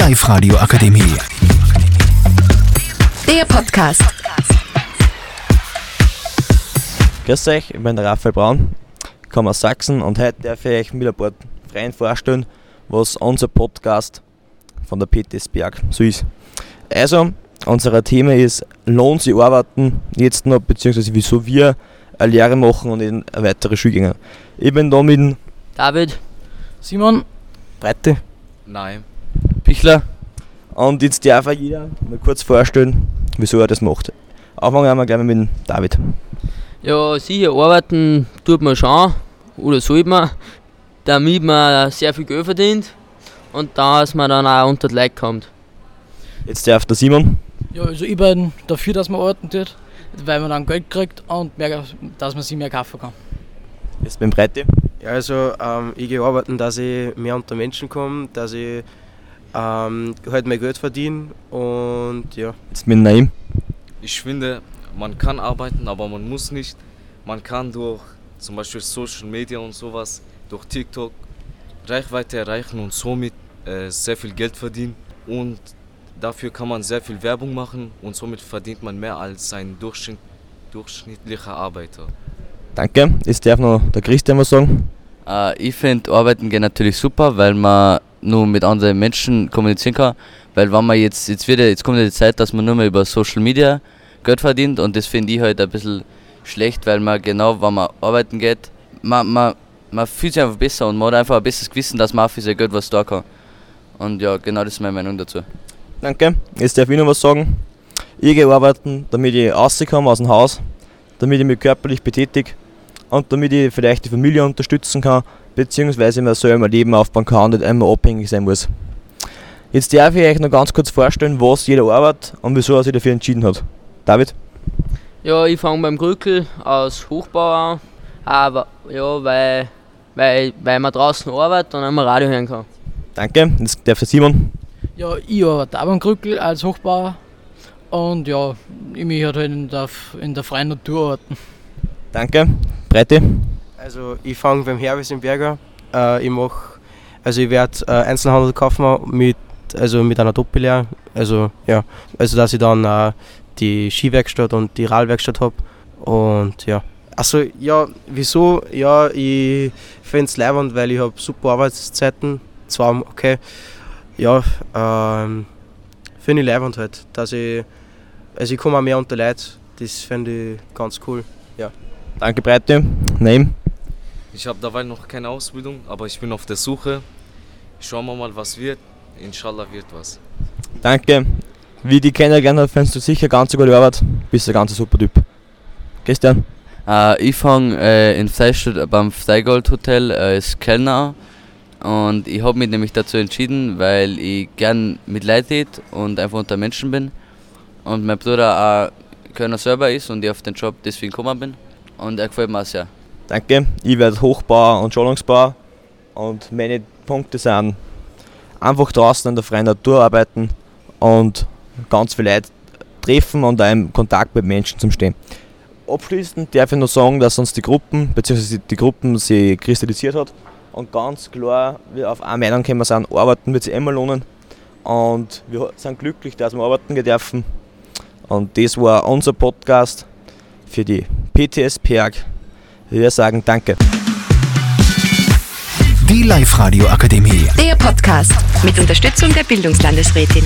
Live-Radio Akademie. Der Podcast. Grüß euch, ich bin der Raphael Braun, komme aus Sachsen und heute darf ich euch mit ein paar Freien vorstellen, was unser Podcast von der PTS Berg so ist. Also, unser Thema ist, lohnt sich arbeiten jetzt noch, beziehungsweise wieso wir eine Lehre machen und in eine weitere Schule gehen. Ich bin da mit David, Simon, Breite Nein. Pichler, und jetzt darf auch jeder mal kurz vorstellen, wieso er das macht. Anfangen wir gleich mal mit dem David. ja, sicher arbeiten tut man schon oder sollte man, damit man sehr viel Geld verdient und dass man dann auch unter die Leute kommt. Jetzt darf der Simon. ja, also ich bin dafür, dass man arbeiten tut, weil man dann Geld kriegt und mehr, dass man sich mehr kaufen kann. Jetzt beim Breite. Ja, also ähm, ich gehe arbeiten, dass ich mehr unter Menschen komme, dass ich ähm, halt mehr Geld verdiene und ja. Jetzt mit Naim. Ich finde, man kann arbeiten, aber man muss nicht. Man kann durch zum Beispiel Social Media und sowas, durch TikTok Reichweite erreichen und somit äh, sehr viel Geld verdienen. Und dafür kann man sehr viel Werbung machen und somit verdient man mehr als ein Durchschnitt, durchschnittlicher Arbeiter. Danke. Jetzt darf noch der Christian was sagen. Äh, ich finde Arbeiten gehen natürlich super, weil man nur mit anderen Menschen kommunizieren kann. Weil wenn man jetzt, jetzt wird jetzt kommt ja die Zeit, dass man nur mehr über Social Media Geld verdient und das finde ich halt ein bisschen schlecht, weil man genau, wenn man arbeiten geht, man, man, man fühlt sich einfach besser und man hat einfach ein besseres Gewissen, dass man für sein Geld was tun kann. Und ja, genau das ist meine Meinung dazu. Danke. Jetzt darf ich noch was sagen. Ich gehe arbeiten, damit ich rauskomme aus dem Haus, damit ich mich körperlich betätige und damit ich vielleicht die Familie unterstützen kann, beziehungsweise mir selber mein Leben aufbauen kann und nicht einmal abhängig sein muss. Jetzt darf ich euch noch ganz kurz vorstellen, was jeder arbeitet und wieso er sich dafür entschieden hat. David? Ja, ich fange beim Grückel aus Hochbau an, aber ja, weil, weil, weil man draußen arbeitet und einmal Radio hören kann. Danke. Jetzt darf der Simon. Ja, ich arbeite auch beim Krückel als Hochbauer und ja, ich möchte halt in der, in der freien Natur arbeiten. Danke. Breite. Also ich fange beim Hervis im Berger. Äh, ich mach, also ich werde äh, Einzelhandelkaufmann mit, also mit einer Doppellehre. Also ja, also dass ich dann äh, die Skiwerkstatt und die Radwerkstatt habe. Und ja. Also ja, wieso? Ja, ich finde es leibend, weil ich habe super Arbeitszeiten. Zwar okay. Ja, ähm, finde ich leibend halt, dass ich, also ich komme auch mehr unter Leute. Das finde ich ganz cool. Danke, Breite. Nein. Ich habe dabei noch keine Ausbildung, aber ich bin auf der Suche. Schauen wir mal, was wird. Inshallah wird was. Danke. Wie die kennengelernt habe, findest du sicher ganz gute Arbeit. Bist ein ganz super Typ. Christian? Äh, ich fange äh, in Freistadt beim Freigold Hotel äh, als Kellner an. Und ich habe mich nämlich dazu entschieden, weil ich gern mit Leuten red und einfach unter Menschen bin. Und mein Bruder auch Kölner selber ist und ich auf den Job deswegen gekommen bin. Und er gefällt mir sehr. Danke. Ich werde Hochbauer und Schulungsbauer. Und meine Punkte sind einfach draußen in der freien Natur arbeiten und ganz viele Leute treffen und im Kontakt mit Menschen zum Stehen. Abschließend darf ich noch sagen, dass uns die Gruppen, beziehungsweise die Gruppen sich kristallisiert hat und ganz klar wir auf eine Meinung gekommen sind, arbeiten wird sich immer lohnen und wir sind glücklich, dass wir arbeiten dürfen. Und das war unser Podcast für die PTS Perg. Wir sagen Danke. Die Live-Radio Akademie. Der Podcast mit Unterstützung der Bildungslandesrätin.